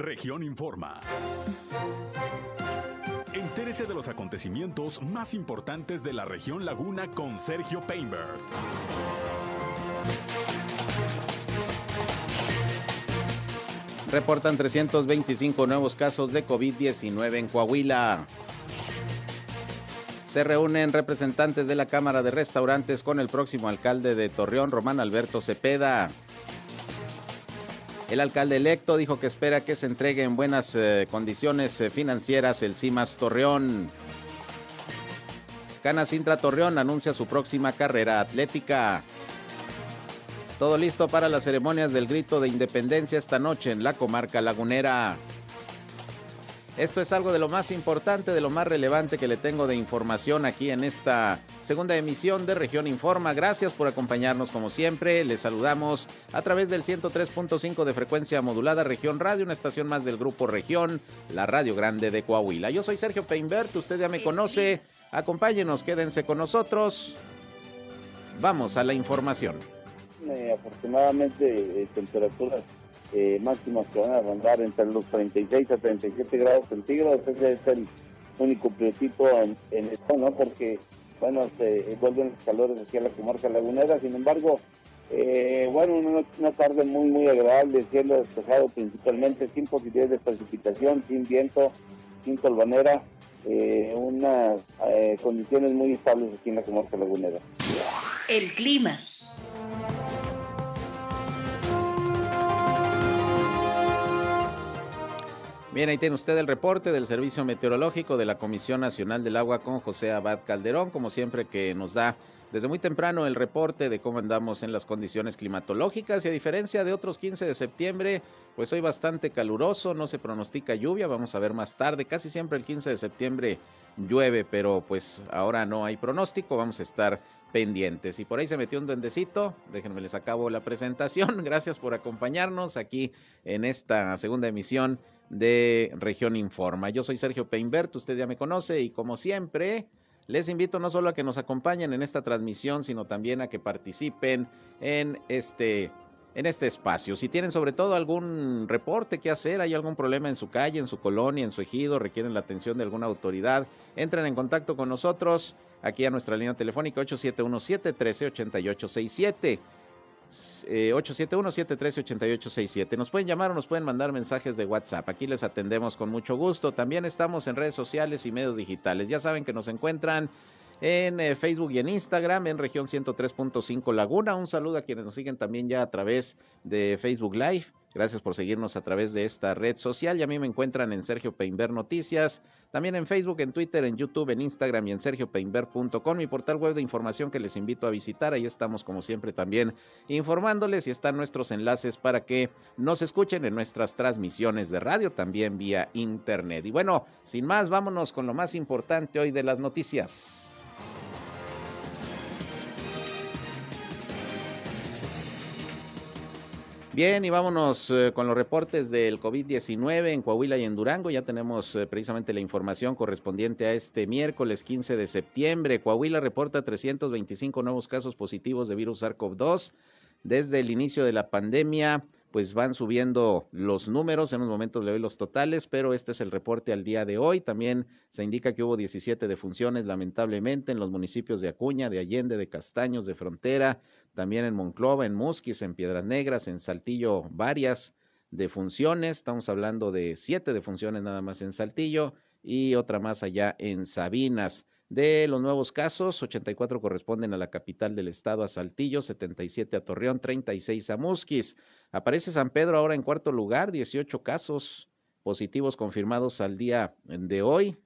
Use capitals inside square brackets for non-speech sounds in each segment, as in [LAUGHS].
Región Informa. Entérese de los acontecimientos más importantes de la región Laguna con Sergio Painberg. Reportan 325 nuevos casos de COVID-19 en Coahuila. Se reúnen representantes de la Cámara de Restaurantes con el próximo alcalde de Torreón, Román Alberto Cepeda. El alcalde electo dijo que espera que se entregue en buenas eh, condiciones eh, financieras el CIMAS Torreón. Canacintra Torreón anuncia su próxima carrera atlética. Todo listo para las ceremonias del grito de independencia esta noche en la comarca lagunera. Esto es algo de lo más importante, de lo más relevante que le tengo de información aquí en esta segunda emisión de Región Informa. Gracias por acompañarnos como siempre. Les saludamos a través del 103.5 de frecuencia modulada Región Radio, una estación más del grupo Región, la Radio Grande de Coahuila. Yo soy Sergio Peinbert, usted ya me conoce. Acompáñenos, quédense con nosotros. Vamos a la información. Eh, afortunadamente, eh, temperaturas eh, máximas que van a rondar entre los 36 a 37 grados centígrados. Ese es el único principio en, esto, ¿no? Porque, bueno, se vuelven los calores aquí a la comarca lagunera. Sin embargo, eh, bueno, una, tarde muy, muy agradable, cielo despejado principalmente, sin posibilidades de precipitación, sin viento, sin tolvanera. Eh, unas eh, condiciones muy estables aquí en la comarca lagunera. El clima. Bien, ahí tiene usted el reporte del Servicio Meteorológico de la Comisión Nacional del Agua con José Abad Calderón, como siempre que nos da desde muy temprano el reporte de cómo andamos en las condiciones climatológicas y a diferencia de otros 15 de septiembre, pues hoy bastante caluroso, no se pronostica lluvia, vamos a ver más tarde, casi siempre el 15 de septiembre llueve, pero pues ahora no hay pronóstico, vamos a estar pendientes. Y por ahí se metió un duendecito, déjenme les acabo la presentación, [LAUGHS] gracias por acompañarnos aquí en esta segunda emisión de Región Informa. Yo soy Sergio Peinbert, usted ya me conoce y como siempre les invito no solo a que nos acompañen en esta transmisión, sino también a que participen en este en este espacio. Si tienen sobre todo algún reporte que hacer, hay algún problema en su calle, en su colonia, en su ejido, requieren la atención de alguna autoridad, entren en contacto con nosotros aquí a nuestra línea telefónica 8717 138867 871-713-8867. Nos pueden llamar o nos pueden mandar mensajes de WhatsApp. Aquí les atendemos con mucho gusto. También estamos en redes sociales y medios digitales. Ya saben que nos encuentran en eh, Facebook y en Instagram en región 103.5 Laguna. Un saludo a quienes nos siguen también ya a través de Facebook Live. Gracias por seguirnos a través de esta red social. Y a mí me encuentran en Sergio Peinber Noticias, también en Facebook, en Twitter, en YouTube, en Instagram y en sergiopeinber.com, mi portal web de información que les invito a visitar. Ahí estamos, como siempre, también informándoles y están nuestros enlaces para que nos escuchen en nuestras transmisiones de radio, también vía internet. Y bueno, sin más, vámonos con lo más importante hoy de las noticias. Bien, y vámonos eh, con los reportes del COVID-19 en Coahuila y en Durango. Ya tenemos eh, precisamente la información correspondiente a este miércoles 15 de septiembre. Coahuila reporta 325 nuevos casos positivos de virus SARS-CoV-2 desde el inicio de la pandemia pues van subiendo los números, en un momento le doy los totales, pero este es el reporte al día de hoy. También se indica que hubo 17 defunciones, lamentablemente, en los municipios de Acuña, de Allende, de Castaños, de Frontera, también en Monclova, en Musquis, en Piedras Negras, en Saltillo, varias defunciones. Estamos hablando de siete defunciones nada más en Saltillo y otra más allá en Sabinas. De los nuevos casos, 84 corresponden a la capital del estado, a Saltillo, 77 a Torreón, 36 a Musquis. Aparece San Pedro ahora en cuarto lugar, 18 casos positivos confirmados al día de hoy.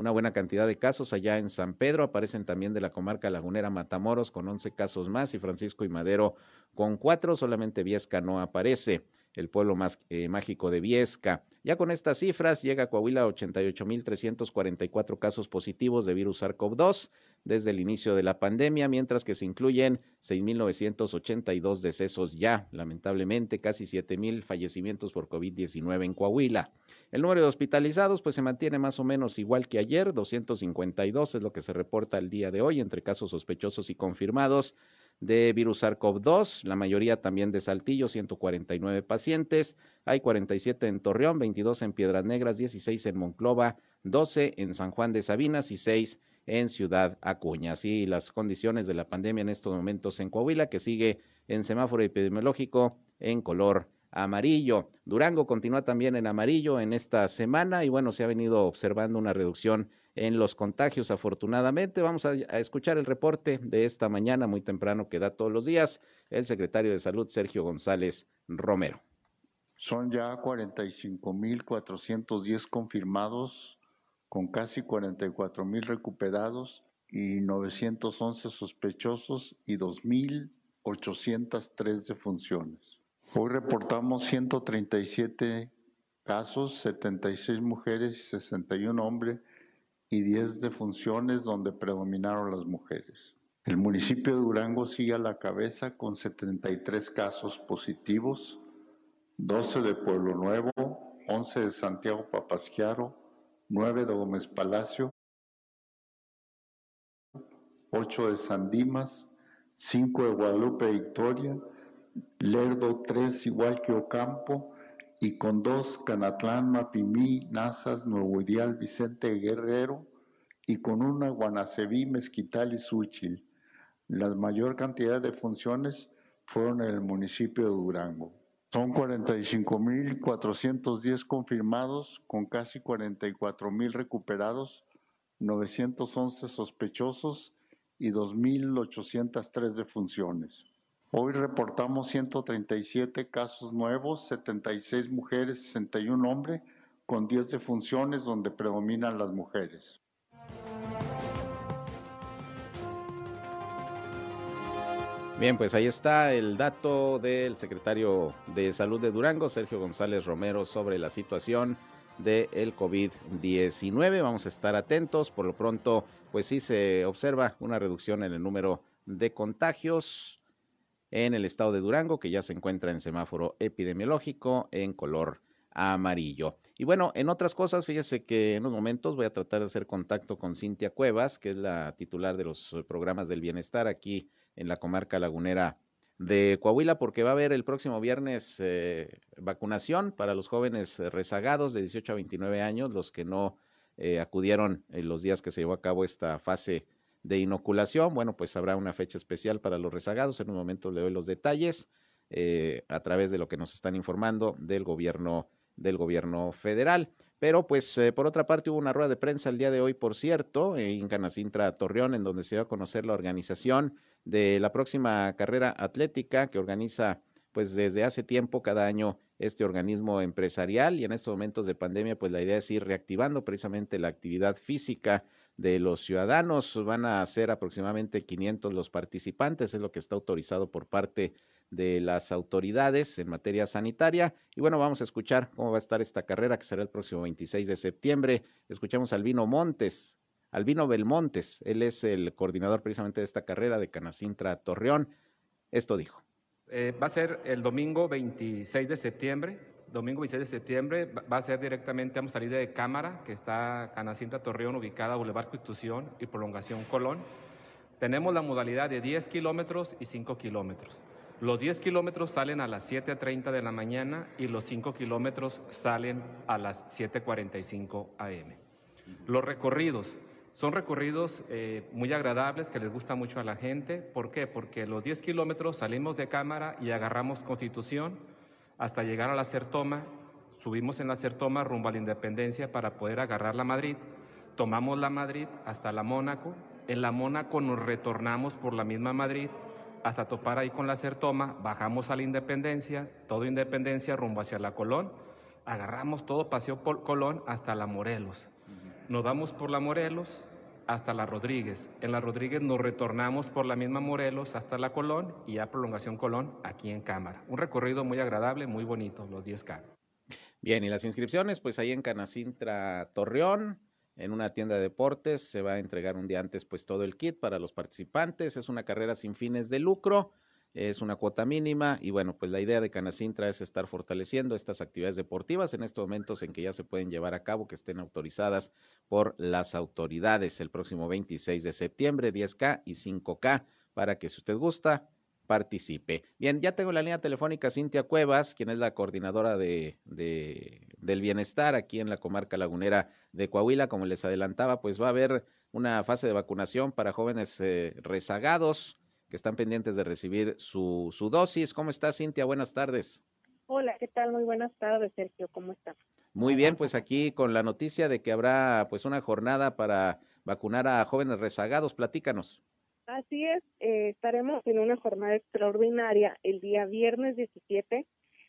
Una buena cantidad de casos allá en San Pedro. Aparecen también de la comarca lagunera Matamoros con 11 casos más y Francisco y Madero con cuatro. Solamente Viesca no aparece el pueblo más eh, mágico de Viesca. Ya con estas cifras llega a Coahuila a 88.344 casos positivos de virus SARS-CoV-2 desde el inicio de la pandemia, mientras que se incluyen 6.982 decesos ya, lamentablemente, casi 7.000 fallecimientos por COVID-19 en Coahuila. El número de hospitalizados pues se mantiene más o menos igual que ayer, 252 es lo que se reporta el día de hoy entre casos sospechosos y confirmados de virus SARS-CoV-2, la mayoría también de Saltillo, 149 pacientes. Hay 47 en Torreón, 22 en Piedras Negras, 16 en Monclova, 12 en San Juan de Sabinas y 6 en Ciudad Acuña. Así las condiciones de la pandemia en estos momentos en Coahuila, que sigue en semáforo epidemiológico en color amarillo. Durango continúa también en amarillo en esta semana y bueno, se ha venido observando una reducción en los contagios afortunadamente. Vamos a, escuchar el reporte de esta mañana muy temprano que da todos los días el secretario de Salud Sergio González Romero. Son ya 45.410 confirmados con casi 44.000 recuperados y 911 sospechosos y 2.803 defunciones. Hoy reportamos 137 casos, 76 mujeres y 61 hombres y 10 defunciones donde predominaron las mujeres. El municipio de Durango sigue a la cabeza con 73 casos positivos, 12 de Pueblo Nuevo, 11 de Santiago Papasquiaro, 9 de Gómez Palacio, 8 de San Dimas, 5 de Guadalupe Victoria, Lerdo 3 igual que Ocampo, y con dos Canatlán, Mapimí, Nazas, Nuevo Ideal, Vicente Guerrero, y con una Guanaceví, Mezquital y Súchil. La mayor cantidad de funciones fueron en el municipio de Durango. Son 45.410 confirmados, con casi 44.000 recuperados, 911 sospechosos y 2.803 defunciones. Hoy reportamos 137 casos nuevos, 76 mujeres, 61 hombres, con 10 defunciones donde predominan las mujeres. Bien, pues ahí está el dato del secretario de Salud de Durango, Sergio González Romero, sobre la situación del COVID-19. Vamos a estar atentos. Por lo pronto, pues sí se observa una reducción en el número de contagios en el estado de Durango, que ya se encuentra en semáforo epidemiológico en color amarillo. Y bueno, en otras cosas, fíjese que en unos momentos voy a tratar de hacer contacto con Cintia Cuevas, que es la titular de los programas del bienestar aquí en la comarca lagunera de Coahuila, porque va a haber el próximo viernes eh, vacunación para los jóvenes rezagados de 18 a 29 años, los que no eh, acudieron en los días que se llevó a cabo esta fase de inoculación. Bueno, pues habrá una fecha especial para los rezagados. En un momento le doy los detalles eh, a través de lo que nos están informando del gobierno del gobierno federal. Pero pues eh, por otra parte hubo una rueda de prensa el día de hoy, por cierto, en Canacintra Torreón, en donde se dio a conocer la organización de la próxima carrera atlética que organiza pues desde hace tiempo cada año este organismo empresarial y en estos momentos de pandemia pues la idea es ir reactivando precisamente la actividad física de los ciudadanos. Van a ser aproximadamente 500 los participantes, es lo que está autorizado por parte de las autoridades en materia sanitaria. Y bueno, vamos a escuchar cómo va a estar esta carrera que será el próximo 26 de septiembre. Escuchamos a Albino Montes, Albino Belmontes, él es el coordinador precisamente de esta carrera de Canacintra Torreón. Esto dijo. Eh, va a ser el domingo 26 de septiembre domingo 26 de septiembre va a ser directamente, vamos a salir de Cámara, que está Canacinta Torreón, ubicada Boulevard Constitución y Prolongación Colón. Tenemos la modalidad de 10 kilómetros y 5 kilómetros. Los 10 kilómetros salen a las 7.30 de la mañana y los 5 kilómetros salen a las 7.45 am. Los recorridos son recorridos eh, muy agradables que les gusta mucho a la gente. ¿Por qué? Porque los 10 kilómetros salimos de cámara y agarramos Constitución hasta llegar a la Certoma, subimos en la Certoma rumbo a la Independencia para poder agarrar la Madrid, tomamos la Madrid hasta la Mónaco, en la Mónaco nos retornamos por la misma Madrid hasta topar ahí con la Certoma, bajamos a la Independencia, todo Independencia rumbo hacia la Colón, agarramos todo Paseo por Colón hasta la Morelos. Nos vamos por la Morelos, hasta la Rodríguez. En la Rodríguez nos retornamos por la misma Morelos hasta la Colón y ya prolongación Colón aquí en Cámara. Un recorrido muy agradable, muy bonito, los 10K. Bien, y las inscripciones, pues ahí en Canacintra Torreón, en una tienda de deportes, se va a entregar un día antes pues todo el kit para los participantes. Es una carrera sin fines de lucro es una cuota mínima y bueno, pues la idea de Canacintra es estar fortaleciendo estas actividades deportivas en estos momentos en que ya se pueden llevar a cabo, que estén autorizadas por las autoridades el próximo 26 de septiembre, 10K y 5K para que si usted gusta, participe. Bien, ya tengo la línea telefónica Cintia Cuevas, quien es la coordinadora de, del bienestar aquí en la comarca lagunera de Coahuila. Como les adelantaba, pues va a haber una fase de vacunación para jóvenes eh, rezagados que están pendientes de recibir su, su dosis. ¿Cómo está Cintia? Buenas tardes. Hola, ¿qué tal? Muy buenas tardes, Sergio. ¿Cómo está? Muy bien, pues aquí con la noticia de que habrá pues una jornada para vacunar a jóvenes rezagados. Platícanos. Así es, eh, estaremos en una jornada extraordinaria el día viernes 17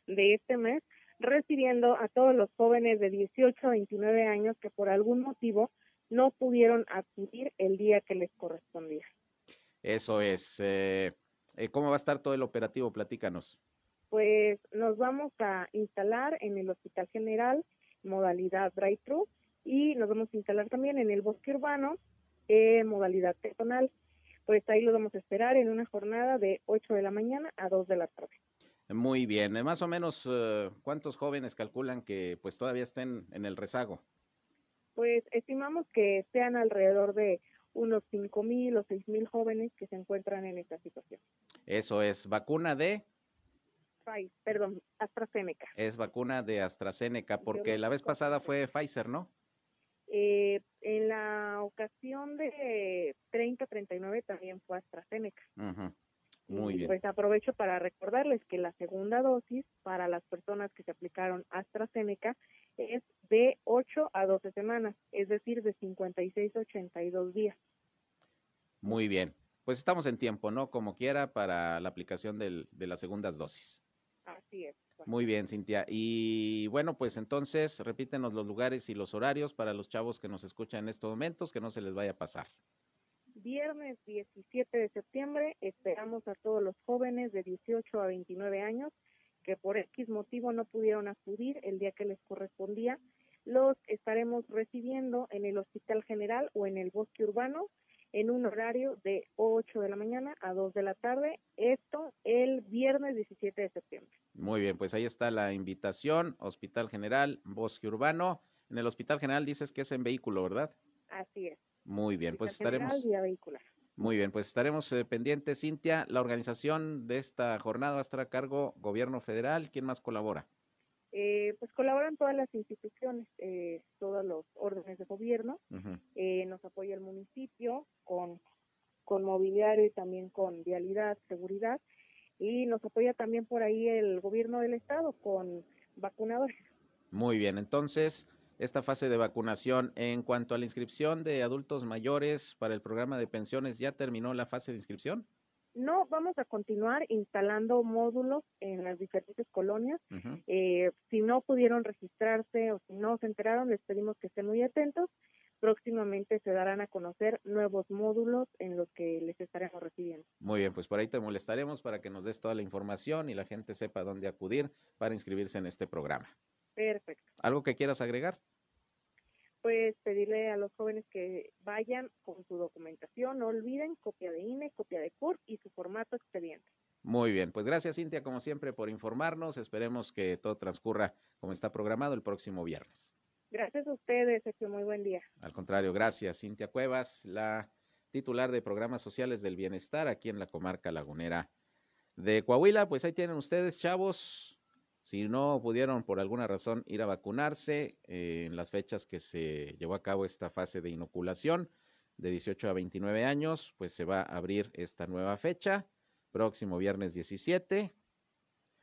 de este mes, recibiendo a todos los jóvenes de 18 a 29 años que por algún motivo no pudieron acudir el día que les correspondía. Eso es. Eh, eh, ¿Cómo va a estar todo el operativo? Platícanos. Pues nos vamos a instalar en el Hospital General, modalidad drive-thru, y nos vamos a instalar también en el bosque urbano, en modalidad personal pues ahí lo vamos a esperar en una jornada de 8 de la mañana a 2 de la tarde. Muy bien, eh, más o menos, eh, ¿cuántos jóvenes calculan que pues todavía estén en el rezago? Pues estimamos que sean alrededor de unos 5 mil o 6 mil jóvenes que se encuentran en esta situación. Eso es, vacuna de... Pfizer, perdón, AstraZeneca. Es vacuna de AstraZeneca, porque la vez pasada fue Pfizer, ¿no? Eh, en la ocasión de 30-39 también fue AstraZeneca. Muy bien. Pues aprovecho para recordarles que la segunda dosis para las personas que se aplicaron AstraZeneca es de 8 a 12 semanas, es decir, de 56 a 82 días. Muy bien. Pues estamos en tiempo, ¿no? Como quiera para la aplicación del, de las segundas dosis. Así es. Muy bien, Cintia. Y bueno, pues entonces repítenos los lugares y los horarios para los chavos que nos escuchan en estos momentos, que no se les vaya a pasar. Viernes 17 de septiembre esperamos a todos los jóvenes de 18 a 29 años que por X motivo no pudieron acudir el día que les correspondía. Los estaremos recibiendo en el Hospital General o en el Bosque Urbano en un horario de 8 de la mañana a 2 de la tarde, esto el viernes 17 de septiembre. Muy bien, pues ahí está la invitación, Hospital General, Bosque Urbano. En el Hospital General dices que es en vehículo, ¿verdad? Así es. Muy bien, pues estaremos... vehicular. Muy bien, pues estaremos eh, pendientes, Cintia. La organización de esta jornada va a estar a cargo gobierno federal. ¿Quién más colabora? Eh, pues colaboran todas las instituciones, eh, todos los órdenes de gobierno, eh, nos apoya el municipio con, con mobiliario y también con vialidad, seguridad, y nos apoya también por ahí el gobierno del estado con vacunadores. Muy bien, entonces, esta fase de vacunación, en cuanto a la inscripción de adultos mayores para el programa de pensiones, ¿ya terminó la fase de inscripción? No, vamos a continuar instalando módulos en las diferentes colonias. eh, si no pudieron registrarse o si no se enteraron, les pedimos que estén muy atentos. Próximamente se darán a conocer nuevos módulos en los que les estaremos recibiendo. Muy bien, pues por ahí te molestaremos para que nos des toda la información y la gente sepa dónde acudir para inscribirse en este programa. Perfecto. ¿Algo que quieras agregar? pues pedirle a los jóvenes que vayan con su documentación, no olviden copia de INE, copia de CUR y su formato expediente. Muy bien, pues gracias Cintia como siempre por informarnos, esperemos que todo transcurra como está programado el próximo viernes. Gracias a ustedes, Sergio, muy buen día. Al contrario, gracias Cintia Cuevas, la titular de programas sociales del bienestar aquí en la comarca lagunera de Coahuila, pues ahí tienen ustedes, chavos, si no pudieron por alguna razón ir a vacunarse eh, en las fechas que se llevó a cabo esta fase de inoculación de 18 a 29 años, pues se va a abrir esta nueva fecha, próximo viernes 17.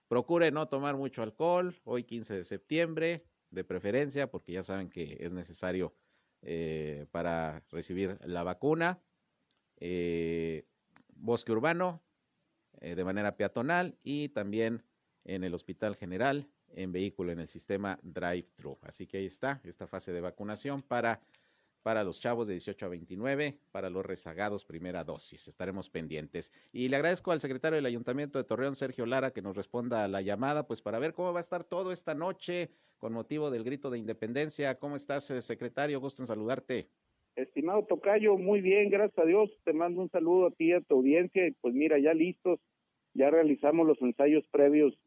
Procure no tomar mucho alcohol, hoy 15 de septiembre, de preferencia, porque ya saben que es necesario eh, para recibir la vacuna. Eh, bosque urbano, de manera peatonal y también en el Hospital General, en vehículo en el sistema drive-thru. Así que ahí está esta fase de vacunación para, para los chavos de 18 a 29, para los rezagados primera dosis. Estaremos pendientes. Y le agradezco al secretario del Ayuntamiento de Torreón, Sergio Lara, que nos responda a la llamada, pues para ver cómo va a estar todo esta noche con motivo del grito de independencia. ¿Cómo estás, eh, secretario? Gusto en saludarte. Estimado Tocayo, muy bien, gracias a Dios. Te mando un saludo a ti y a tu audiencia. Pues mira, ya listos, ya realizamos los ensayos previos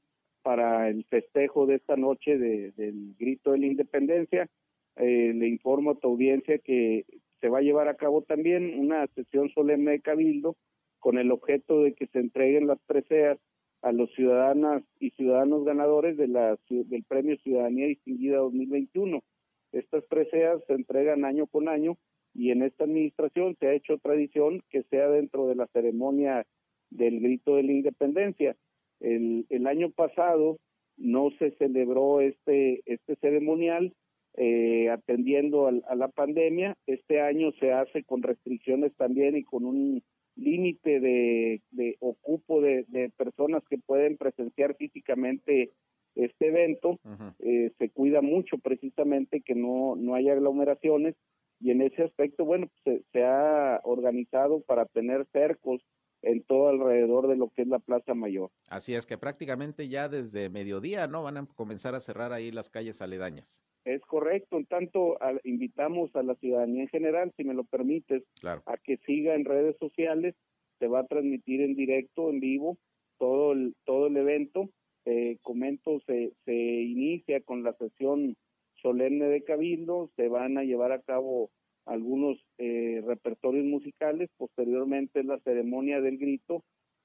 para el festejo de esta noche del grito de la independencia. Eh, le informo a tu audiencia que se va a llevar a cabo también una sesión solemne de cabildo con el objeto de que se entreguen las preseas a los ciudadanas y ciudadanos ganadores de la, del Premio Ciudadanía Distinguida 2021. Estas preseas se entregan año con año y en esta administración se ha hecho tradición que sea dentro de la ceremonia del grito de la independencia. El, el año pasado no se celebró este, este ceremonial eh, atendiendo a, la pandemia. Este año se hace con restricciones también y con un límite de, de ocupo de, personas que pueden presenciar físicamente este evento. Eh, se cuida mucho precisamente que no, no haya aglomeraciones y en ese aspecto, bueno, se, se ha organizado para tener cercos en todo alrededor de lo que es la Plaza Mayor. Así es que prácticamente ya desde mediodía, ¿no? Van a comenzar a cerrar ahí las calles aledañas. Es correcto, en tanto invitamos a la ciudadanía en general, si me lo permites, a que siga en redes sociales, se va a transmitir en directo, en vivo, todo el, todo el evento. Eh, comento, se, se inicia con la sesión solemne de Cabildo, se van a llevar a cabo algunos eh, repertorios musicales, posteriormente la ceremonia del grito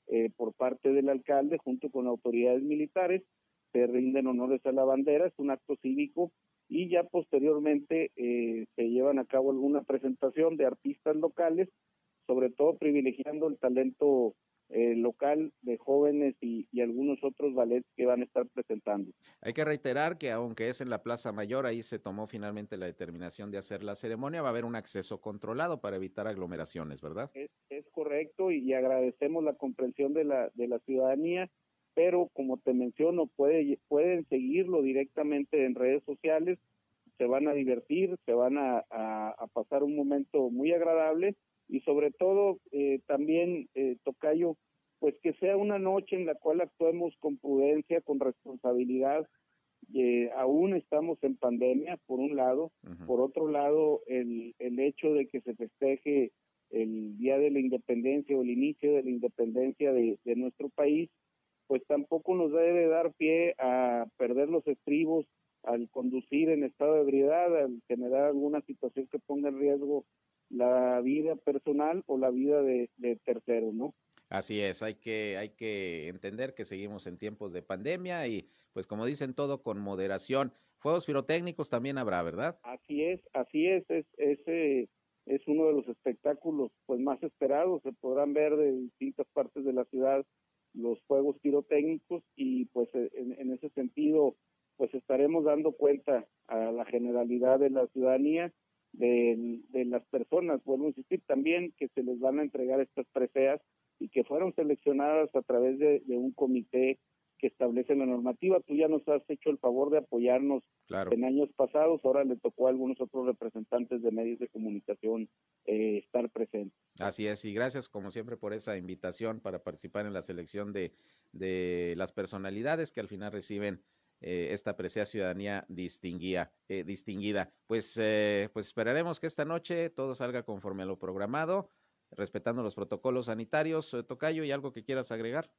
eh, por parte del alcalde junto con autoridades militares, se rinden honores a la bandera, es un acto cívico y ya posteriormente eh, se llevan a cabo alguna presentación de artistas locales, sobre todo privilegiando el talento eh, local de jóvenes y, algunos otros ballets que van a estar presentando. Hay que reiterar que aunque es en la Plaza Mayor, ahí se tomó finalmente la determinación de hacer la ceremonia, va a haber un acceso controlado para evitar aglomeraciones, ¿verdad? Es, correcto y, agradecemos la comprensión de la, de la ciudadanía, pero como te menciono, puede, pueden seguirlo directamente en redes sociales, se van a divertir, se van a, a pasar un momento muy agradable y sobre todo eh, también, eh, Tocayo, pues que sea una noche en la cual actuemos con prudencia, con responsabilidad. Eh, aún estamos en pandemia, por un lado. Por otro lado, el, el hecho de que se festeje el Día de la Independencia o el inicio de la independencia de, de nuestro país, pues tampoco nos debe dar pie a perder los estribos al conducir en estado de ebriedad, al generar alguna situación que ponga en riesgo la vida personal o la vida de, de terceros, ¿no? Así es, hay que, hay que entender que seguimos en tiempos de pandemia y pues como dicen todo con moderación. Fuegos pirotécnicos también habrá, ¿verdad? Así es, así es, es, ese es uno de los espectáculos pues más esperados, se podrán ver de distintas partes de la ciudad los fuegos pirotécnicos y pues en, en ese sentido pues estaremos dando cuenta a la generalidad de la ciudadanía de, de las personas, vuelvo a insistir también que se les van a entregar estas preseas y que fueron seleccionadas a través de, un comité que establece la normativa. Tú ya nos has hecho el favor de apoyarnos en años pasados, ahora le tocó a algunos otros representantes de medios de comunicación eh, estar presentes. Así es, y gracias como siempre por esa invitación para participar en la selección de, de las personalidades que al final reciben eh, esta preciada ciudadanía distinguida. Eh, distinguida. Pues, eh, pues esperaremos que esta noche todo salga conforme a lo programado, respetando los protocolos sanitarios. Tocayo, ¿y algo que quieras agregar?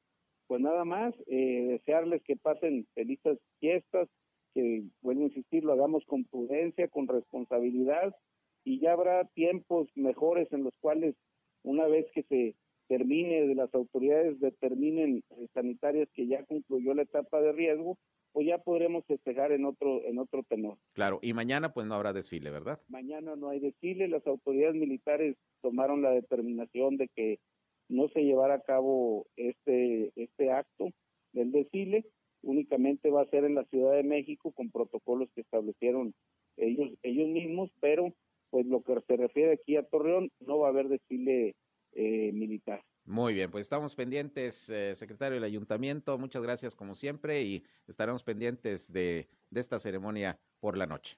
Pues nada más, desearles que pasen felices fiestas, que, vuelvo a insistir, lo hagamos con prudencia, con responsabilidad, y ya habrá tiempos mejores en los cuales, una vez que se termine, las autoridades determinen sanitarias que ya concluyó la etapa de riesgo, pues ya podremos festejar en otro, en otro tenor. Claro, y mañana pues no habrá desfile, ¿verdad? Mañana no hay desfile, las autoridades militares tomaron la determinación de que no se llevara a cabo este, este acto del desfile, únicamente va a ser en la Ciudad de México con protocolos que establecieron ellos, ellos mismos, pero pues lo que se refiere aquí a Torreón, no va a haber desfile eh, militar. Muy bien, pues estamos pendientes, eh, secretario del ayuntamiento, muchas gracias como siempre y estaremos pendientes de, de esta ceremonia por la noche.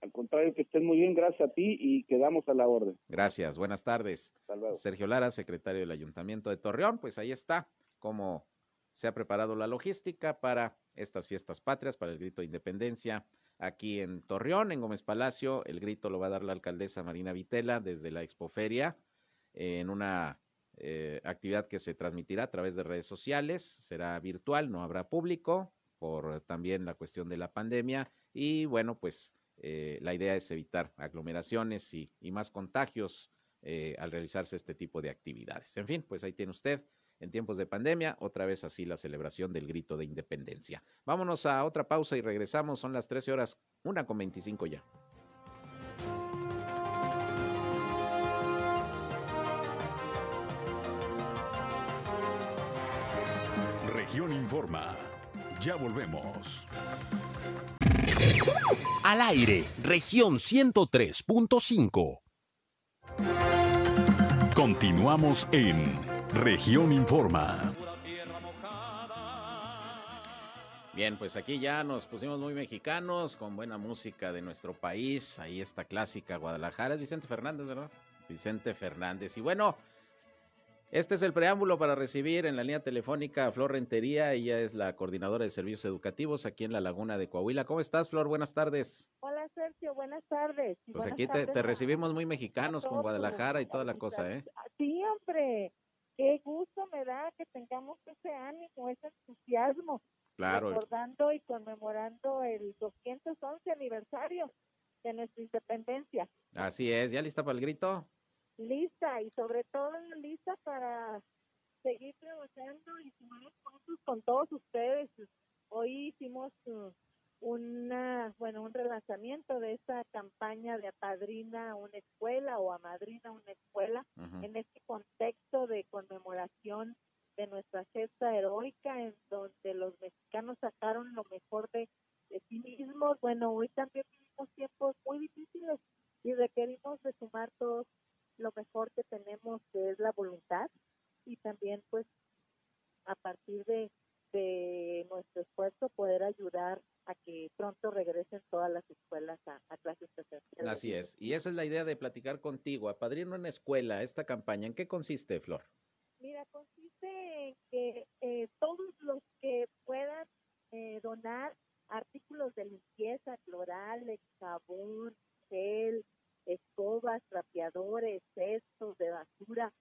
Al contrario, que estén muy bien, gracias a ti y quedamos a la orden. Gracias, buenas tardes. Sergio Lara, secretario del Ayuntamiento de Torreón, pues ahí está cómo se ha preparado la logística para estas fiestas patrias, para el grito de independencia aquí en Torreón, en Gómez Palacio. El grito lo va a dar la alcaldesa Marina Vitela desde la Expoferia en una eh, actividad que se transmitirá a través de redes sociales, será virtual, no habrá público por también la cuestión de la pandemia y bueno, pues eh, la idea es evitar aglomeraciones y, más contagios eh, al realizarse este tipo de actividades. En fin, pues ahí tiene usted en tiempos de pandemia, otra vez así la celebración del grito de independencia. Vámonos a otra pausa y regresamos, son las 13 horas, una con 25 ya. Región Informa. Ya volvemos. Al aire, región 103.5. Continuamos en Región Informa. Bien, pues aquí ya nos pusimos muy mexicanos con buena música de nuestro país. Ahí está clásica Guadalajara. Es Vicente Fernández, ¿verdad? Vicente Fernández. Y bueno, este es el preámbulo para recibir en la línea telefónica a Flor Rentería. Ella es la coordinadora de servicios educativos aquí en la Laguna de Coahuila. ¿Cómo estás, Flor? Buenas tardes. Hola, Sergio. Buenas tardes. pues aquí te, recibimos muy mexicanos con Guadalajara y toda la cosa, ¿eh? Sí, hombre. Qué gusto me da que tengamos ese ánimo, ese entusiasmo. Claro. Recordando y conmemorando el 211 aniversario de nuestra independencia. Así es. ¿Ya lista para el grito? Lista y sobre todo lista para seguir trabajando y sumar con todos ustedes. Hoy hicimos uh, una, bueno, un relanzamiento de esta campaña de apadrina una escuela o amadrina una escuela en este contexto de conmemoración de nuestra gesta heroica en donde los mexicanos sacaron lo mejor de, de sí mismos. Bueno, hoy también vivimos tiempos muy difíciles y requerimos de sumar todos lo mejor que tenemos que es la voluntad y también pues a partir de, de nuestro esfuerzo poder ayudar a que pronto regresen todas las escuelas a, clases presenciales. Así es, y esa es la idea de platicar contigo, a Padrino en Escuela, esta campaña, ¿en qué consiste, Flor? Mira, consiste en que eh, todos los que puedan eh, donar artículos de limpieza, clorales, jabón, gel, escobas, trapeadores, cestos de basura,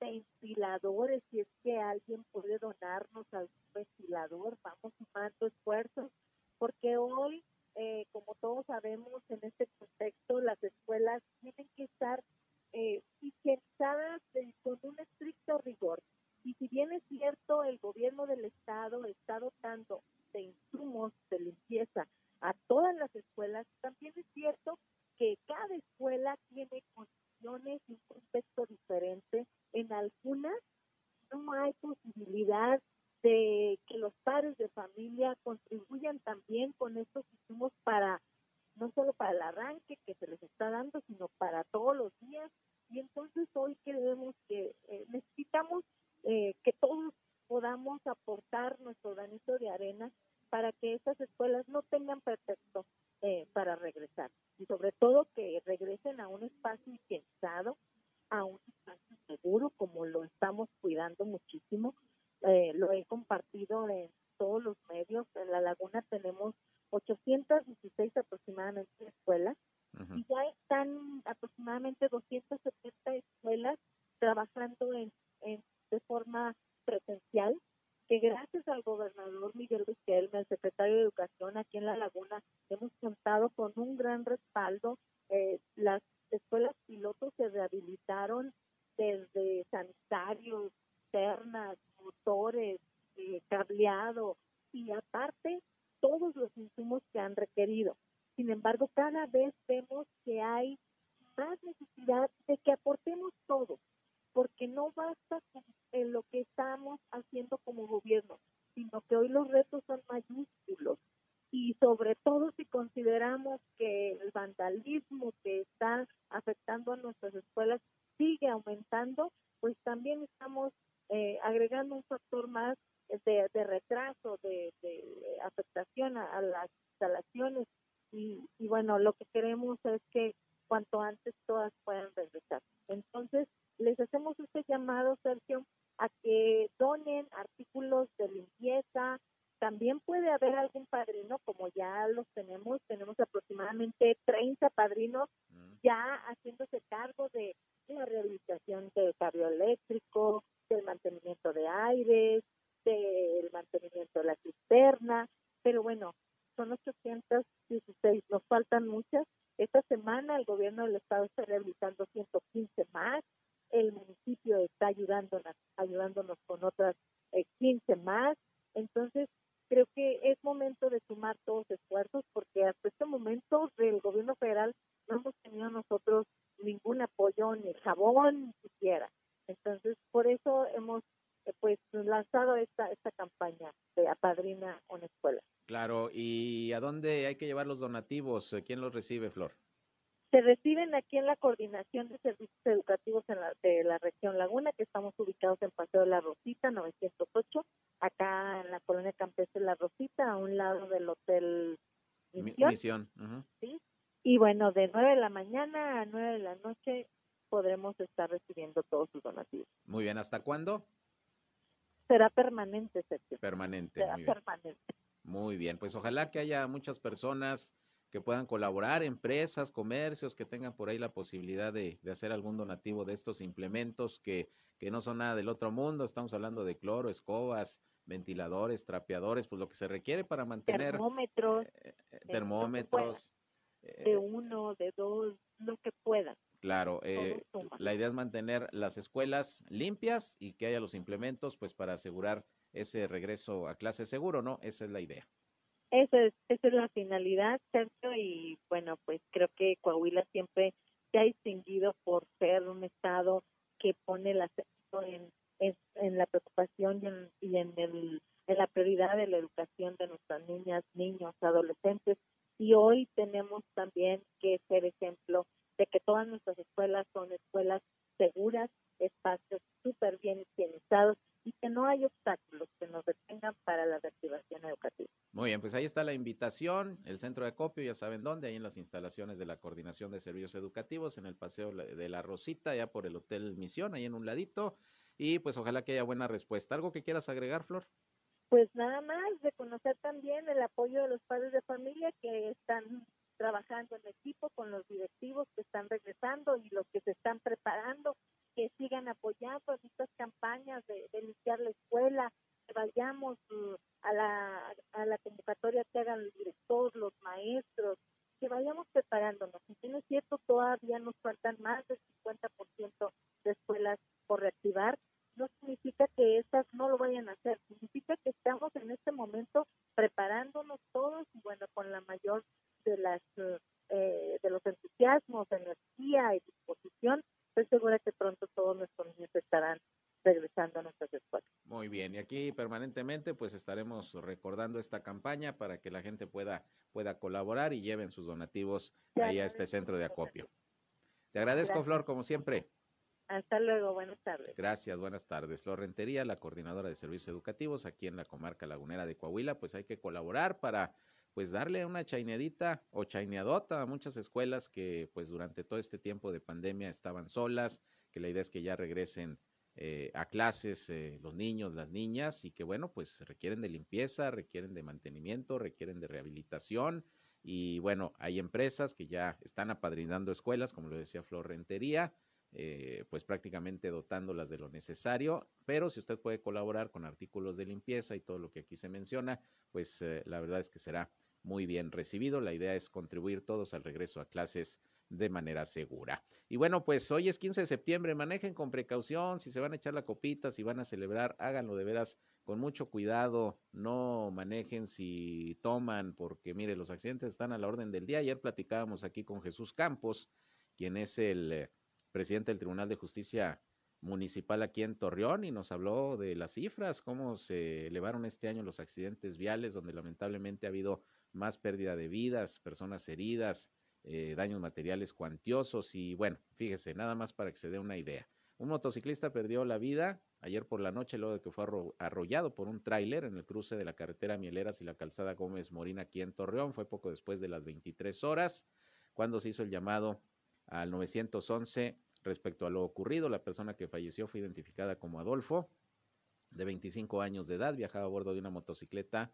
ventiladores, si es que alguien puede donarnos algún ventilador, vamos sumando esfuerzos, porque hoy, eh, como todos sabemos, en este contexto, las escuelas tienen que estar eh, higienizadas con un estricto rigor. Y si bien es cierto, el gobierno del Estado está dotando de insumos de limpieza a todas las escuelas, también es cierto que cada escuela tiene condiciones y un contexto diferente. En algunas no hay posibilidad de que los padres de familia contribuyan también con estos insumos para no solo para el arranque que se les está dando, sino para todos los días. Y entonces hoy creemos que eh, necesitamos eh, que todos podamos aportar nuestro granito de arena para que estas escuelas no tengan pretexto eh, para regresar y sobre todo que regresen a un espacio higienizado, a un espacio seguro como lo estamos cuidando muchísimo. Eh, lo he compartido en todos los medios. En La Laguna tenemos 816 aproximadamente escuelas y ya están aproximadamente 270 escuelas trabajando en, en de forma presencial que gracias al gobernador Miguel Riquelme, al secretario de Educación aquí en La Laguna, hemos contado con un gran respaldo. Eh, las escuelas pilotos se rehabilitaron desde sanitarios, ternas, motores, eh, cableado y aparte todos los insumos que han requerido. Sin embargo, cada vez vemos que hay más necesidad de que aportemos todo, porque no basta con en lo que estamos haciendo como gobierno, sino que hoy los retos son mayúsculos y sobre todo si consideramos que el vandalismo que está afectando a nuestras escuelas sigue aumentando, pues también estamos eh, agregando un factor más de, retraso, de, afectación a, las instalaciones y, y bueno, lo que queremos es que cuanto antes todas puedan regresar. Entonces, les hacemos este llamado, Sergio, a que donen artículos de limpieza. También puede haber algún padrino, como ya los tenemos, tenemos aproximadamente 30 padrinos mm. ya haciéndose cargo de la rehabilitación del cabrio eléctrico, del mantenimiento de aires, del mantenimiento de la cisterna, pero bueno, son 816, nos faltan muchas Esta semana el gobierno del estado está realizando 115 más, el municipio está ayudándonos, ayudándonos con otras 15 más. Entonces, creo que es momento de sumar todos los esfuerzos porque hasta este momento del gobierno federal no hemos tenido nosotros ningún apoyo, ni jabón, ni siquiera. Entonces, por eso hemos eh, pues lanzado esta, esta campaña de Apadrina una escuela. Claro, ¿y a dónde hay que llevar los donativos? ¿Quién los recibe, Flor? Se reciben aquí en la Coordinación de Servicios Educativos en la, de la región Laguna, que estamos ubicados en Paseo de la Rosita, 908, acá en la colonia campestre La Rosita, a un lado del Hotel Misión. ¿sí? Y bueno, de 9 de la mañana a 9 de la noche podremos estar recibiendo todos sus donativos. Muy bien, ¿hasta cuándo? Será permanente, Sergio. Permanente. Será permanente. Muy bien, pues ojalá que haya muchas personas que puedan colaborar, empresas, comercios, que tengan por ahí la posibilidad de, hacer algún donativo de estos implementos que, que, no son nada del otro mundo. Estamos hablando de cloro, escobas, ventiladores, trapeadores, pues lo que se requiere para mantener. Termómetros. Eh, eh, termómetros. De uno, de dos, lo que puedan. Claro, eh, la idea es mantener las escuelas limpias y que haya los implementos, pues para asegurar ese regreso a clase seguro, ¿no? Esa es la idea. Esa es, esa es la finalidad, Sergio, y bueno, pues creo que Coahuila siempre se ha distinguido por ser un estado que pone el acento en, en, la preocupación y, en, y en, el, en la prioridad de la educación de nuestras niñas, niños, adolescentes. Y hoy tenemos también que ser ejemplo de que todas nuestras escuelas son escuelas seguras, espacios súper bien higienizados y que no hay obstáculos que nos detengan para la reactivación educativa. Muy pues ahí está la invitación, el centro de acopio, ya saben dónde, ahí en las instalaciones de la Coordinación de Servicios Educativos, en el Paseo de la Rosita, ya por el Hotel Misión, ahí en un ladito, y pues ojalá que haya buena respuesta. ¿Algo que quieras agregar, Flor? Pues nada más, de conocer también el apoyo de los padres de familia que están trabajando en equipo con los directivos que están regresando y los que se están preparando que sigan apoyando estas campañas de, limpiar la escuela, que vayamos mm, a, la, a la convocatoria que hagan el director, los maestros, que vayamos preparándonos. Si bien es cierto, todavía nos faltan más del 50% de escuelas por reactivar, no significa que estas no lo vayan a hacer, significa que estamos en este momento preparándonos todos y bueno, con la mayor de las eh, de los entusiasmos, energía y disposición estoy segura que pronto todos nuestros niños estarán regresando a nuestras escuelas. Muy bien, y aquí permanentemente pues estaremos recordando esta campaña para que la gente pueda, pueda colaborar y lleven sus donativos ahí a este centro de acopio. Te agradezco, Flor, como siempre. Hasta luego, buenas tardes. Gracias, buenas tardes. Flor Rentería, la coordinadora de servicios educativos aquí en la comarca lagunera de Coahuila, pues hay que colaborar para pues darle una chaineadita o chaineadota a muchas escuelas que pues durante todo este tiempo de pandemia estaban solas, que la idea es que ya regresen eh, a clases eh, los niños, las niñas y que bueno pues requieren de limpieza, requieren de mantenimiento, requieren de rehabilitación y bueno, hay empresas que ya están apadrinando escuelas, como lo decía Flor Rentería, eh, pues prácticamente dotándolas de lo necesario, pero si usted puede colaborar con artículos de limpieza y todo lo que aquí se menciona, pues la verdad es que será muy bien recibido. La idea es contribuir todos al regreso a clases de manera segura. Y bueno, pues hoy es 15 de septiembre, manejen con precaución, si se van a echar la copita, si van a celebrar, háganlo de veras con mucho cuidado, no manejen si toman, porque mire, los accidentes están a la orden del día. Ayer platicábamos aquí con Jesús Campos, quien es el presidente del Tribunal de Justicia Municipal aquí en Torreón, y nos habló de las cifras, cómo se elevaron este año los accidentes viales, donde lamentablemente ha habido más pérdida de vidas, personas heridas, eh, daños materiales cuantiosos y bueno, fíjese, nada más para que se dé una idea. Un motociclista perdió la vida ayer por la noche luego de que fue arrollado por un tráiler en el cruce de la carretera Mieleras y la calzada Gómez Morín aquí en Torreón. Fue poco después de las 23 horas cuando se hizo el llamado al 911 respecto a lo ocurrido. La persona que falleció fue identificada como Adolfo, de 25 años de edad, viajaba a bordo de una motocicleta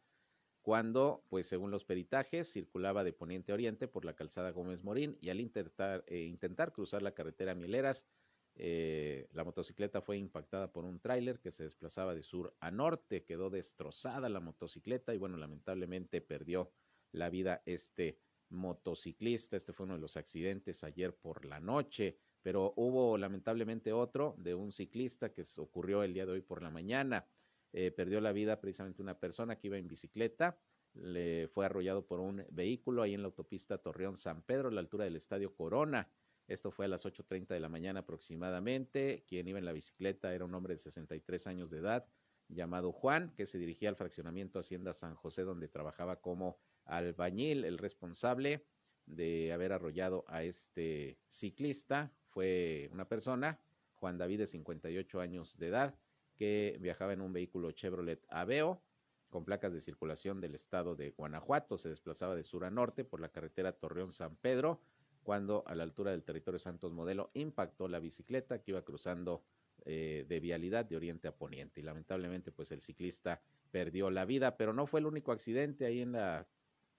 cuando, pues según los peritajes, circulaba de poniente a oriente por la calzada Gómez Morín y al intentar, eh, intentar cruzar la carretera Mieleras, eh, la motocicleta fue impactada por un tráiler que se desplazaba de sur a norte, quedó destrozada la motocicleta y bueno, lamentablemente perdió la vida este motociclista. Este fue uno de los accidentes ayer por la noche, pero hubo lamentablemente otro de un ciclista que ocurrió el día de hoy por la mañana. Eh, perdió la vida precisamente una persona que iba en bicicleta, le fue arrollado por un vehículo ahí en la autopista Torreón San Pedro, a la altura del Estadio Corona. Esto fue a las 8.30 de la mañana aproximadamente. Quien iba en la bicicleta era un hombre de 63 años de edad llamado Juan, que se dirigía al fraccionamiento Hacienda San José, donde trabajaba como albañil. El responsable de haber arrollado a este ciclista fue una persona, Juan David, de 58 años de edad, que viajaba en un vehículo Chevrolet Aveo con placas de circulación del estado de Guanajuato. Se desplazaba de sur a norte por la carretera Torreón-San Pedro cuando a la altura del territorio Santos Modelo impactó la bicicleta que iba cruzando eh, de vialidad de oriente a poniente y lamentablemente pues el ciclista perdió la vida, pero no fue el único accidente ahí en la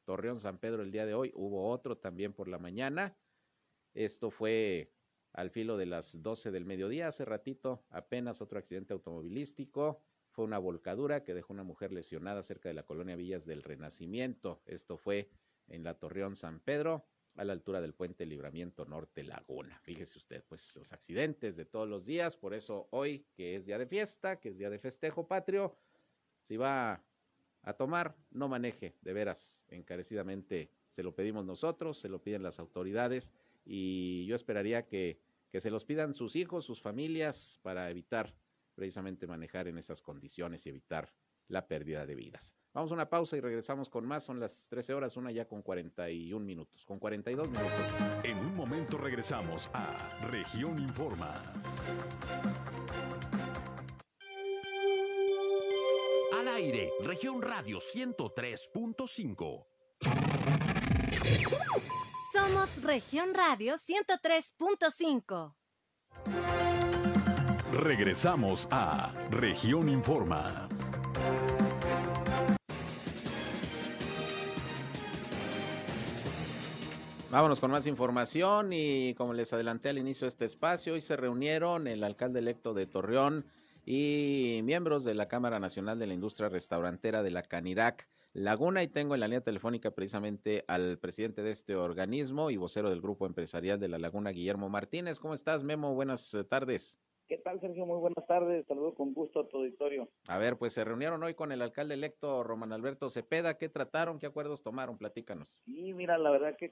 Torreón San Pedro el día de hoy, hubo otro también por la mañana. Esto fue al filo de las 12 del mediodía, hace ratito apenas otro accidente automovilístico. Fue una volcadura que dejó una mujer lesionada cerca de la colonia Villas del Renacimiento. Esto fue en la Torreón San Pedro a la altura del puente Libramiento Norte Laguna. Fíjese usted, pues los accidentes de todos los días, por eso hoy, que es día de fiesta, que es día de festejo patrio, si va a tomar, no maneje, de veras, encarecidamente se lo pedimos nosotros, se lo piden las autoridades y yo esperaría que, que se los pidan sus hijos, sus familias, para evitar precisamente manejar en esas condiciones y evitar la pérdida de vidas. Vamos a una pausa y regresamos con más. Son las 13 horas, una ya con 41 minutos, con 42 minutos. En un momento regresamos a Región Informa. Al aire, región radio 103.5. Somos región radio 103.5. Regresamos a región informa. Vámonos con más información y como les adelanté al inicio de este espacio, hoy se reunieron el alcalde electo de Torreón y miembros de la Cámara Nacional de la Industria Restaurantera de la Canirac Laguna y tengo en la línea telefónica precisamente al presidente de este organismo y vocero del grupo empresarial de la Laguna, Guillermo Martínez. ¿Cómo estás, Memo? Buenas eh, tardes. ¿Qué tal, Sergio? Muy buenas tardes. Saludo con gusto a tu auditorio. A ver, pues se reunieron hoy con el alcalde electo Román Alberto Cepeda. ¿Qué trataron? ¿Qué acuerdos tomaron? Platícanos. Sí, mira, la verdad que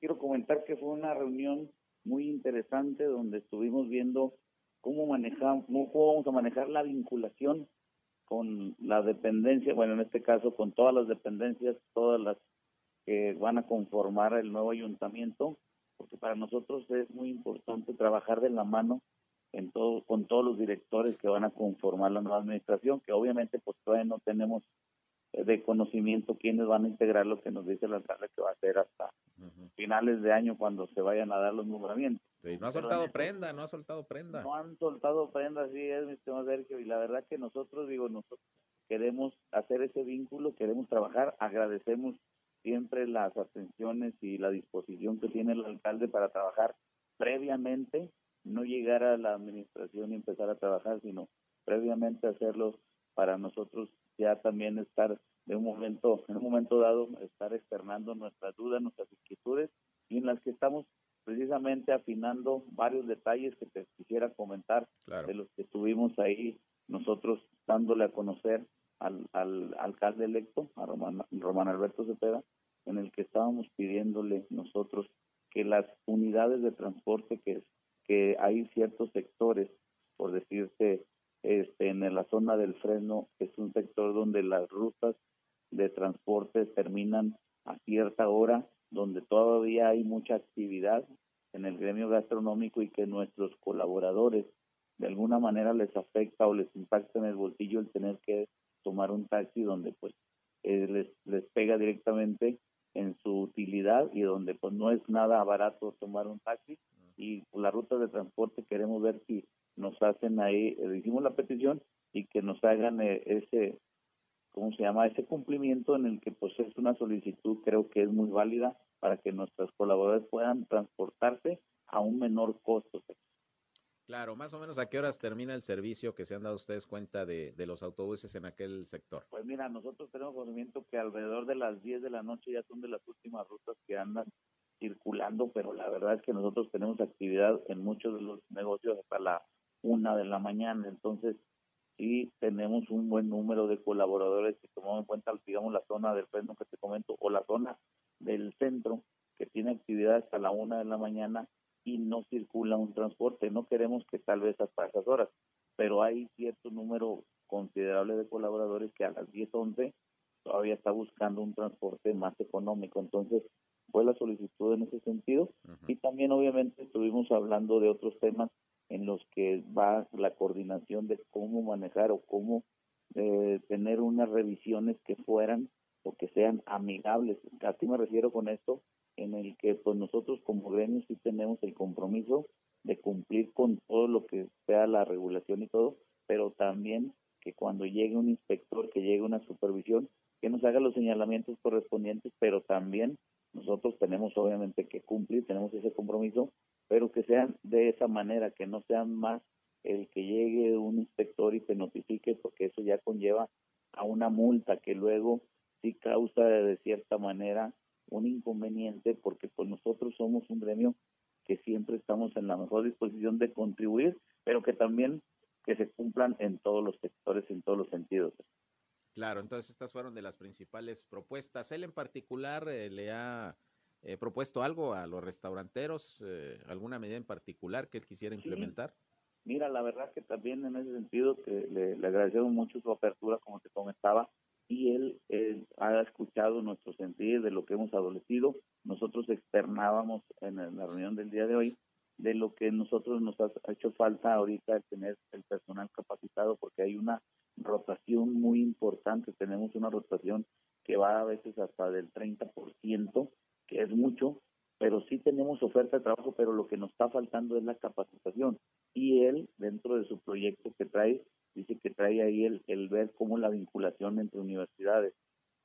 quiero comentar que fue una reunión muy interesante donde estuvimos viendo cómo manejamos, cómo vamos a manejar la vinculación con la dependencia, bueno, en este caso con todas las dependencias, todas las que van a conformar el nuevo ayuntamiento, porque para nosotros es muy importante trabajar de la mano en todo, con todos los directores que van a conformar la nueva administración, que obviamente pues todavía no tenemos eh, de conocimiento quiénes van a integrar lo que nos dice el alcalde que va a ser hasta finales de año cuando se vayan a dar los nombramientos. No ha soltado prenda, no ha soltado prenda. No han soltado prenda, sí es, mi estimado Sergio, y la verdad que nosotros, digo, nosotros queremos hacer ese vínculo, queremos trabajar, agradecemos siempre las atenciones y la disposición que tiene el alcalde para trabajar previamente no llegar a la administración y empezar a trabajar, sino previamente hacerlo para nosotros ya también estar de un momento, en un momento dado, estar externando nuestras dudas, nuestras inquietudes y en las que estamos precisamente afinando varios detalles que te quisiera comentar de los que estuvimos ahí nosotros dándole a conocer al, al alcalde electo, a Román, Román Alberto Cepeda, en el que estábamos pidiéndole nosotros que las unidades de transporte que que hay ciertos sectores, por decirte, este, en la zona del freno, es un sector donde las rutas de transporte terminan a cierta hora, donde todavía hay mucha actividad en el gremio gastronómico y que nuestros colaboradores de alguna manera les afecta o les impacta en el bolsillo el tener que tomar un taxi donde pues eh, les, les pega directamente en su utilidad y donde pues no es nada barato tomar un taxi y la ruta de transporte queremos ver si nos hacen ahí, eh, hicimos la petición y que nos hagan eh, ese, ¿cómo se llama? Ese cumplimiento en el que pues es una solicitud creo que es muy válida para que nuestros colaboradores puedan transportarse a un menor costo. Claro, más o menos a qué horas termina el servicio que se han dado ustedes cuenta de, de los autobuses en aquel sector. Pues mira, nosotros tenemos conocimiento que alrededor de las 10 de la noche ya son de las últimas rutas que andan circulando, pero la verdad es que nosotros tenemos actividad en muchos de los negocios hasta la una de la mañana, entonces sí tenemos un buen número de colaboradores que tomamos en cuenta, digamos, la zona del freno que te comento o la zona del centro que tiene actividad hasta la una de la mañana y no circula un transporte. No queremos que tal vez hasta esas horas, pero hay cierto número considerable de colaboradores que a las 10, 11 todavía está buscando un transporte más económico. Entonces, fue la solicitud en ese sentido. Y también, obviamente, estuvimos hablando de otros temas en los que va la coordinación de cómo manejar o cómo eh, tener unas revisiones que fueran o que sean amigables. ¿A qué me refiero con esto? En el que pues nosotros como gremio sí tenemos el compromiso de cumplir con todo lo que sea la regulación y todo, pero también que cuando llegue un inspector, que llegue una supervisión, que nos haga los señalamientos correspondientes, pero también nosotros tenemos obviamente que cumplir, tenemos ese compromiso, pero que sean de esa manera, que no sean más el que llegue un inspector y te notifique, porque eso ya conlleva a una multa que luego sí causa de cierta manera un inconveniente, porque pues nosotros somos un gremio que siempre estamos en la mejor disposición de contribuir, pero que también que se cumplan en todos los sectores, en todos los sentidos. Claro, entonces estas fueron de las principales propuestas. Él en particular eh, le ha eh, propuesto algo a los restauranteros, eh, alguna medida en particular que él quisiera implementar. Mira, la verdad que también en ese sentido que le, le agradecemos mucho su apertura, como te comentaba, y él, ha escuchado nuestro sentir de lo que hemos adolecido. Nosotros externábamos en la reunión del día de hoy de lo que nosotros nos ha hecho falta ahorita tener el personal capacitado porque hay una rotación muy importante, tenemos una rotación que va a veces hasta del 30%, que es mucho, pero sí tenemos oferta de trabajo, pero lo que nos está faltando es la capacitación. Y él, dentro de su proyecto que trae, dice que trae ahí el, el ver cómo la vinculación entre universidades,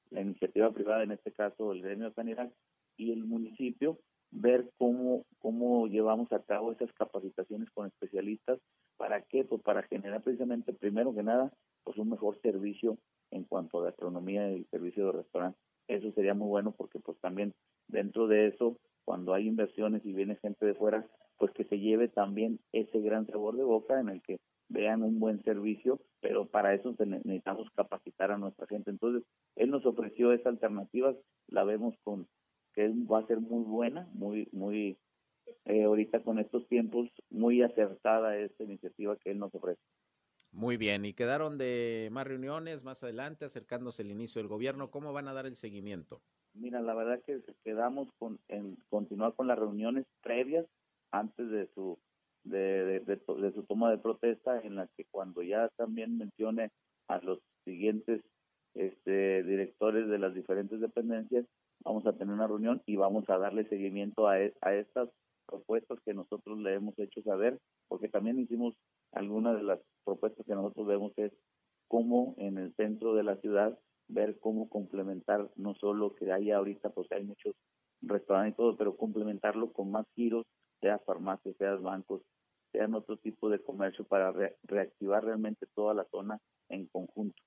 la iniciativa privada, en este caso el gremio sanidad, y el municipio, ver cómo, cómo llevamos a cabo esas capacitaciones con especialistas. ¿Para qué? Pues para generar precisamente, primero que nada, pues un mejor servicio en cuanto a gastronomía y servicio de restaurante. Eso sería muy bueno porque pues también dentro de eso, cuando hay inversiones y viene gente de fuera, pues que se lleve también ese gran sabor de boca en el que vean un buen servicio, pero para eso necesitamos capacitar a nuestra gente. Entonces, él nos ofreció esa alternativa, la vemos con que va a ser muy buena, muy, muy, eh, ahorita con estos tiempos, muy acertada esta iniciativa que él nos ofrece. Muy bien, y quedaron de más reuniones más adelante, acercándose el inicio del gobierno. ¿Cómo van a dar el seguimiento? Mira, la verdad que quedamos con, en continuar con las reuniones previas antes de su de, de, su toma de protesta, en la que cuando ya también mencione a los siguientes este, directores de las diferentes dependencias, vamos a tener una reunión y vamos a darle seguimiento a, e, a estas propuestas que nosotros le hemos hecho saber, porque también hicimos algunas de las propuestas que nosotros vemos es cómo en el centro de la ciudad ver cómo complementar no solo que haya ahorita, pues hay muchos restaurantes y todo, pero complementarlo con más giros, sea farmacias, sea bancos, sean otro tipo de comercio para reactivar realmente toda la zona en conjunto.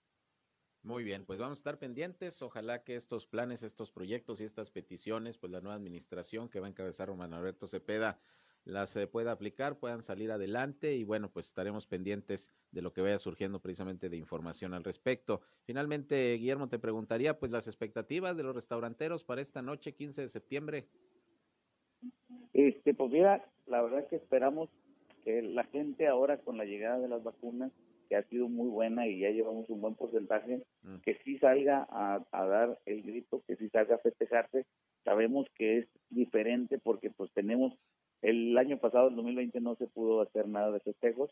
Muy bien, pues vamos a estar pendientes. Ojalá que estos planes, estos proyectos y estas peticiones, pues la nueva administración que va a encabezar Román Alberto Cepeda las eh, pueda aplicar, puedan salir adelante y bueno, pues estaremos pendientes de lo que vaya surgiendo precisamente de información al respecto. Finalmente, Guillermo, te preguntaría pues las expectativas de los restauranteros para esta noche, 15 de septiembre. Este, pues mira, la verdad que esperamos que la gente ahora con la llegada de las vacunas, que ha sido muy buena y ya llevamos un buen porcentaje, mm. que sí salga a, a, dar el grito, que sí salga a festejarse. Sabemos que es diferente porque pues tenemos, el año pasado, el 2020, no se pudo hacer nada de festejos.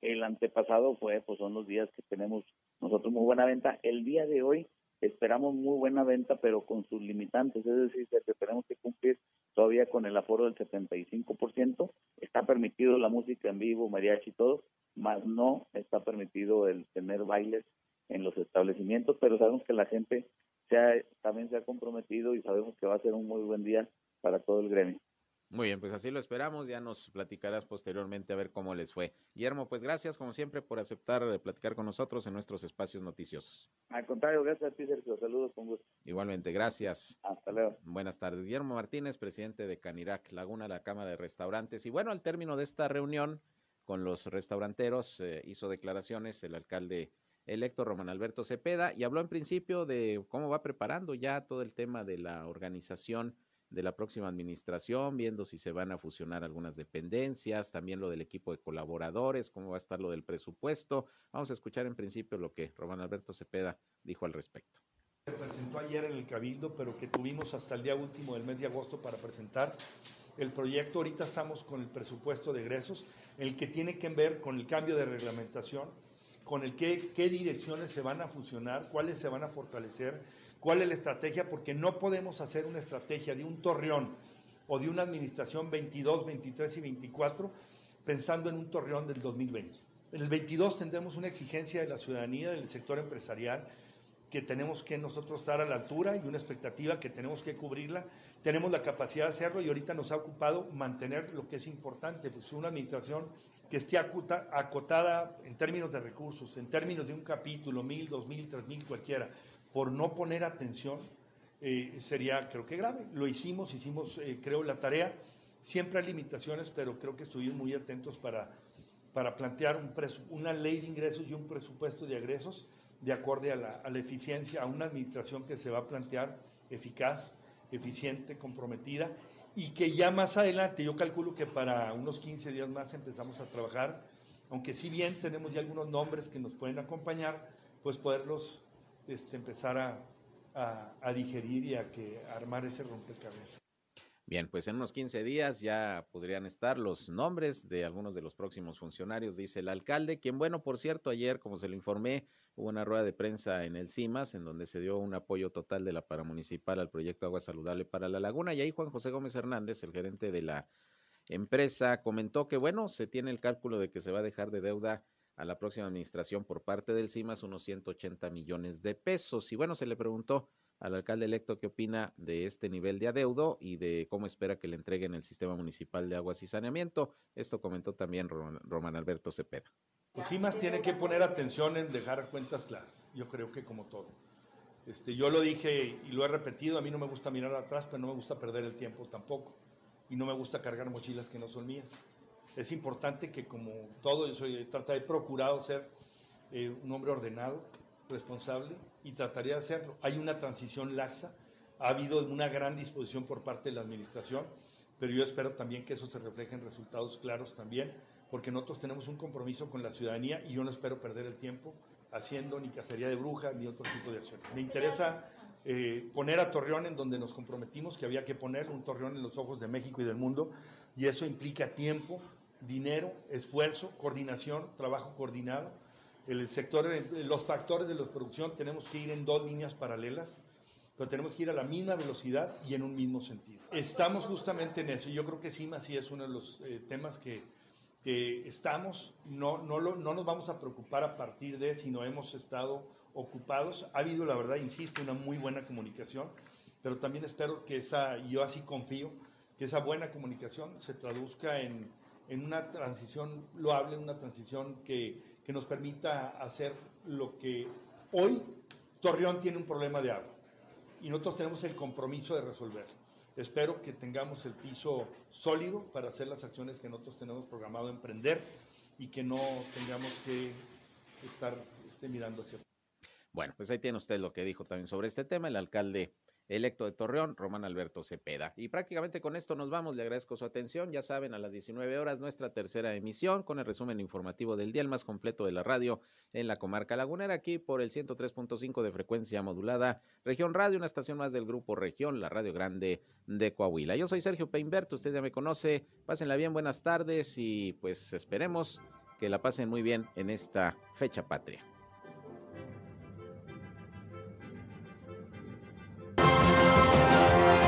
El antepasado fue, pues son los días que tenemos nosotros muy buena venta. El día de hoy esperamos muy buena venta, pero con sus limitantes, es decir, que tenemos que cumplir todavía con el aforo del 75%, está permitido la música en vivo, mariachi y todo, más no está permitido el tener bailes en los establecimientos, pero sabemos que la gente se también se ha comprometido y sabemos que va a ser un muy buen día para todo el gremio. Muy bien, pues así lo esperamos. Ya nos platicarás posteriormente a ver cómo les fue. Guillermo, pues gracias como siempre por aceptar eh, platicar con nosotros en nuestros espacios noticiosos. Al contrario, gracias a ti, Sergio. Saludos con gusto. Igualmente, gracias. Hasta luego. Buenas tardes. Guillermo Martínez, presidente de Canirac Laguna, la Cámara de Restaurantes. Y bueno, al término de esta reunión con los restauranteros, eh, hizo declaraciones el alcalde electo Román Alberto Cepeda y habló en principio de cómo va preparando ya todo el tema de la organización de la próxima administración, viendo si se van a fusionar algunas dependencias, también lo del equipo de colaboradores, cómo va a estar lo del presupuesto. Vamos a escuchar en principio lo que Román Alberto Cepeda dijo al respecto. Se presentó ayer en el Cabildo, pero que tuvimos hasta el día último del mes de agosto para presentar el proyecto. Ahorita estamos con el presupuesto de egresos, el que tiene que ver con el cambio de reglamentación, con el que, qué direcciones se van a fusionar, cuáles se van a fortalecer, cuál es la estrategia, porque no podemos hacer una estrategia de un torreón o de una administración 22, 23 y 24 pensando en un torreón del 2020. En el 22 tendremos una exigencia de la ciudadanía, del sector empresarial, que tenemos que nosotros estar a la altura y una expectativa que tenemos que cubrirla. Tenemos la capacidad de hacerlo y ahorita nos ha ocupado mantener lo que es importante, pues una administración que esté acotada en términos de recursos, en términos de un capítulo, mil, dos mil, tres mil, cualquiera, por no poner atención, eh, sería creo que grave. Lo hicimos, hicimos eh, creo la tarea. Siempre hay limitaciones, pero creo que estuvimos muy atentos para, para plantear un una ley de ingresos y un presupuesto de egresos de acuerdo a la, a la eficiencia, a una administración que se va a plantear eficaz, eficiente, comprometida y que ya más adelante, yo calculo que para unos 15 días más empezamos a trabajar, aunque si bien tenemos ya algunos nombres que nos pueden acompañar, pues poderlos este, empezar a, a, digerir y a que armar ese rompecabezas. Bien, pues en unos 15 días ya podrían estar los nombres de algunos de los próximos funcionarios, dice el alcalde, quien, bueno, por cierto, ayer, como se lo informé, hubo una rueda de prensa en el CIMAS, en donde se dio un apoyo total de la paramunicipal al proyecto Agua Saludable para la Laguna, y ahí Juan José Gómez Hernández, el gerente de la empresa, comentó que, bueno, se tiene el cálculo de que se va a dejar de deuda a la próxima administración por parte del CIMAS unos 180 millones de pesos. Y bueno, se le preguntó al alcalde electo qué opina de este nivel de adeudo y de cómo espera que le entreguen el sistema municipal de aguas y saneamiento. Esto comentó también Román Alberto Cepeda. Pues CIMAS tiene que poner atención en dejar cuentas claras, yo creo que como todo. Este, yo lo dije y lo he repetido, a mí no me gusta mirar atrás, pero no me gusta perder el tiempo tampoco. Y no me gusta cargar mochilas que no son mías. Es importante que como todo, yo soy, trata de procurado ser eh, un hombre ordenado, responsable y trataría de hacerlo. Hay una transición laxa, ha habido una gran disposición por parte de la administración, pero yo espero también que eso se refleje en resultados claros también, porque nosotros tenemos un compromiso con la ciudadanía y yo no espero perder el tiempo haciendo ni cacería de brujas ni otro tipo de acción. Me interesa eh, poner a Torreón en donde nos comprometimos que había que poner un Torreón en los ojos de México y del mundo, y eso implica tiempo, dinero, esfuerzo, coordinación, trabajo coordinado el sector, los factores de la producción tenemos que ir en dos líneas paralelas, pero tenemos que ir a la misma velocidad y en un mismo sentido. Estamos justamente en eso. Yo creo que CIMA sí es uno de los eh, temas que, que estamos, no, no, lo, no nos vamos a preocupar a partir de, sino hemos estado ocupados. Ha habido, la verdad, insisto, una muy buena comunicación, pero también espero que esa, yo así confío, que esa buena comunicación se traduzca en, en una transición loable, una transición que que nos permita hacer lo que hoy Torreón tiene un problema de agua y nosotros tenemos el compromiso de resolverlo. Espero que tengamos el piso sólido para hacer las acciones que nosotros tenemos programado emprender y que no tengamos que estar este, mirando hacia. Bueno, pues ahí tiene usted lo que dijo también sobre este tema el alcalde electo de Torreón, Román Alberto Cepeda. Y prácticamente con esto nos vamos. Le agradezco su atención. Ya saben, a las 19 horas nuestra tercera emisión con el resumen informativo del día, el más completo de la radio en la comarca lagunera, aquí por el 103.5 de frecuencia modulada. Región Radio, una estación más del grupo Región, la Radio Grande de Coahuila. Yo soy Sergio Peinberto, usted ya me conoce. Pásenla bien, buenas tardes y pues esperemos que la pasen muy bien en esta fecha patria.